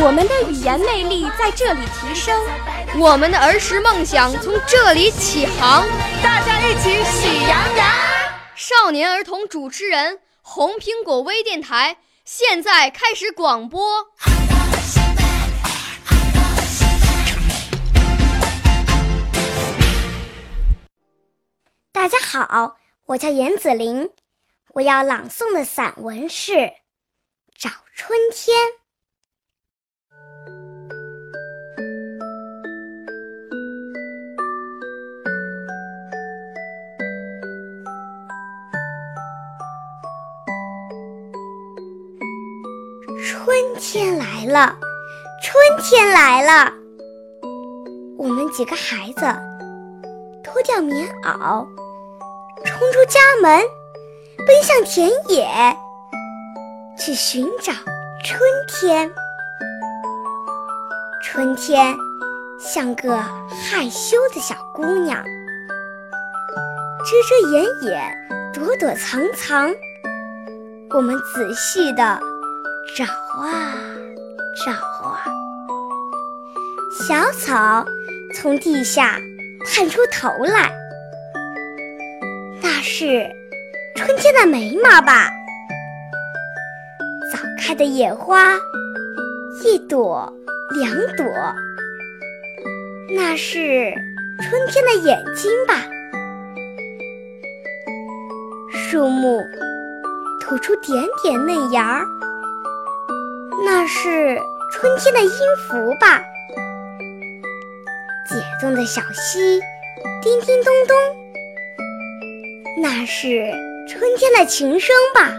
我们的语言魅力在这里提升，我们的儿时梦想从这里起航。大家一起喜羊羊。少年儿童主持人，红苹果微电台现在开始广播。大家好，我叫严子玲，我要朗诵的散文是《找春天》。春天来了，春天来了，我们几个孩子脱掉棉袄，冲出家门，奔向田野，去寻找春天。春天像个害羞的小姑娘，遮遮掩掩，躲躲藏藏。我们仔细的找啊找啊，小草从地下探出头来，那是春天的眉毛吧？早开的野花，一朵两朵，那是春天的眼睛吧？树木吐出点点嫩芽儿，是春天的音符吧？解冻的小溪，叮叮咚咚，那是春天的琴声吧？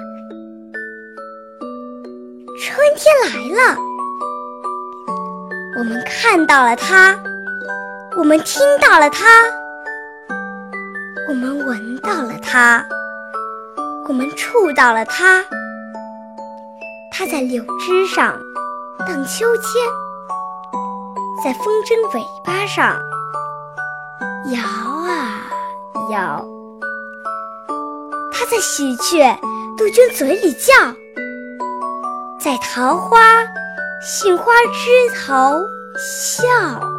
春天来了，我们看到了它，我们听到了它，我们闻到了它。我们触到了它，它在柳枝上荡秋千，在风筝尾巴上摇啊摇。它在喜鹊、杜鹃嘴里叫，在桃花、杏花枝头笑。